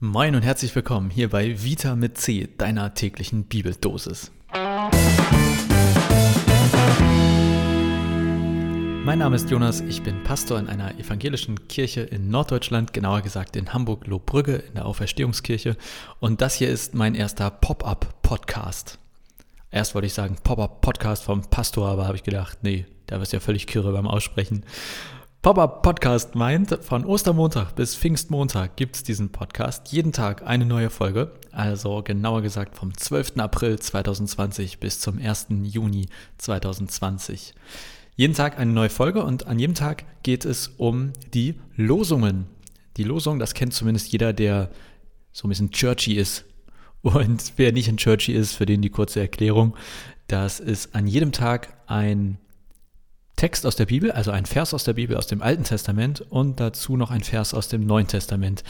Moin und herzlich willkommen hier bei Vita mit C, deiner täglichen Bibeldosis. Mein Name ist Jonas, ich bin Pastor in einer evangelischen Kirche in Norddeutschland, genauer gesagt in Hamburg-Lohbrügge in der Auferstehungskirche. Und das hier ist mein erster Pop-up-Podcast. Erst wollte ich sagen Pop-up-Podcast vom Pastor, aber habe ich gedacht, nee, da wirst ja völlig kürre beim Aussprechen. Pop-Up Podcast meint, von Ostermontag bis Pfingstmontag gibt es diesen Podcast. Jeden Tag eine neue Folge. Also genauer gesagt vom 12. April 2020 bis zum 1. Juni 2020. Jeden Tag eine neue Folge und an jedem Tag geht es um die Losungen. Die Losung, das kennt zumindest jeder, der so ein bisschen churchy ist. Und wer nicht in churchy ist, für den die kurze Erklärung. Das ist an jedem Tag ein Text aus der Bibel, also ein Vers aus der Bibel aus dem Alten Testament und dazu noch ein Vers aus dem Neuen Testament.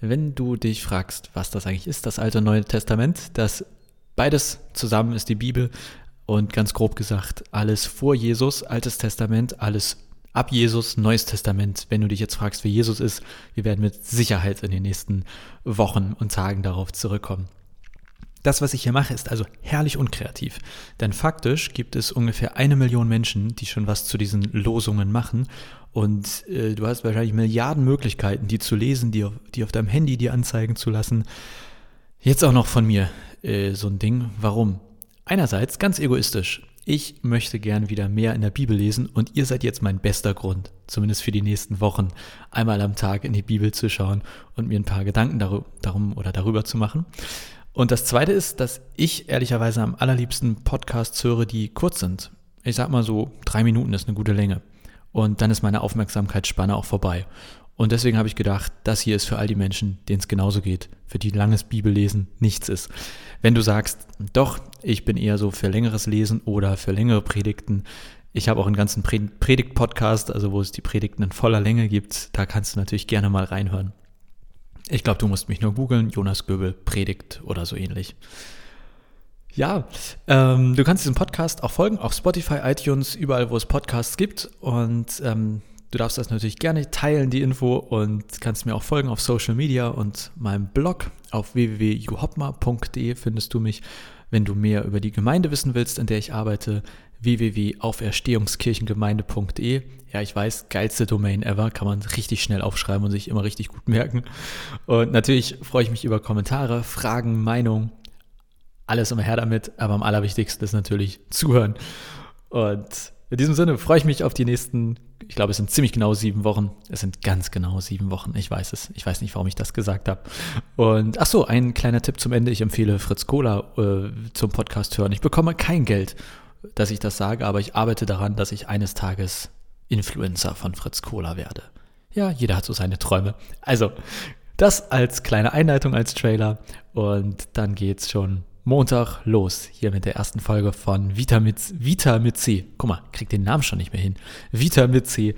Wenn du dich fragst, was das eigentlich ist, das Alte und Neue Testament, das beides zusammen ist die Bibel und ganz grob gesagt, alles vor Jesus, Altes Testament, alles ab Jesus, Neues Testament. Wenn du dich jetzt fragst, wer Jesus ist, wir werden mit Sicherheit in den nächsten Wochen und Tagen darauf zurückkommen. Das, was ich hier mache, ist also herrlich unkreativ. Denn faktisch gibt es ungefähr eine Million Menschen, die schon was zu diesen Losungen machen. Und äh, du hast wahrscheinlich Milliarden Möglichkeiten, die zu lesen, die auf, die auf deinem Handy dir anzeigen zu lassen. Jetzt auch noch von mir äh, so ein Ding. Warum? Einerseits ganz egoistisch. Ich möchte gern wieder mehr in der Bibel lesen und ihr seid jetzt mein bester Grund, zumindest für die nächsten Wochen, einmal am Tag in die Bibel zu schauen und mir ein paar Gedanken darum oder darüber zu machen. Und das Zweite ist, dass ich ehrlicherweise am allerliebsten Podcasts höre, die kurz sind. Ich sag mal so, drei Minuten ist eine gute Länge. Und dann ist meine Aufmerksamkeitsspanne auch vorbei. Und deswegen habe ich gedacht, das hier ist für all die Menschen, denen es genauso geht, für die langes Bibellesen nichts ist. Wenn du sagst, doch, ich bin eher so für längeres Lesen oder für längere Predigten, ich habe auch einen ganzen Predigt-Podcast, also wo es die Predigten in voller Länge gibt, da kannst du natürlich gerne mal reinhören. Ich glaube, du musst mich nur googeln, Jonas Göbel predigt oder so ähnlich. Ja, ähm, du kannst diesem Podcast auch folgen auf Spotify, iTunes, überall, wo es Podcasts gibt. Und ähm, du darfst das natürlich gerne teilen, die Info, und kannst mir auch folgen auf Social Media und meinem Blog auf www.juhopma.de findest du mich. Wenn du mehr über die Gemeinde wissen willst, in der ich arbeite, www.auferstehungskirchengemeinde.de. Ja, ich weiß, geilste Domain ever, kann man richtig schnell aufschreiben und sich immer richtig gut merken. Und natürlich freue ich mich über Kommentare, Fragen, Meinungen, alles immer her damit, aber am allerwichtigsten ist natürlich zuhören. Und in diesem Sinne freue ich mich auf die nächsten, ich glaube, es sind ziemlich genau sieben Wochen. Es sind ganz genau sieben Wochen. Ich weiß es. Ich weiß nicht, warum ich das gesagt habe. Und ach so, ein kleiner Tipp zum Ende. Ich empfehle Fritz Kohler äh, zum Podcast hören. Ich bekomme kein Geld dass ich das sage, aber ich arbeite daran, dass ich eines Tages Influencer von Fritz Kohler werde. Ja, jeder hat so seine Träume. Also, das als kleine Einleitung, als Trailer. Und dann geht's schon Montag los hier mit der ersten Folge von Vitamin Vita C. Guck mal, krieg den Namen schon nicht mehr hin. Vitamin C.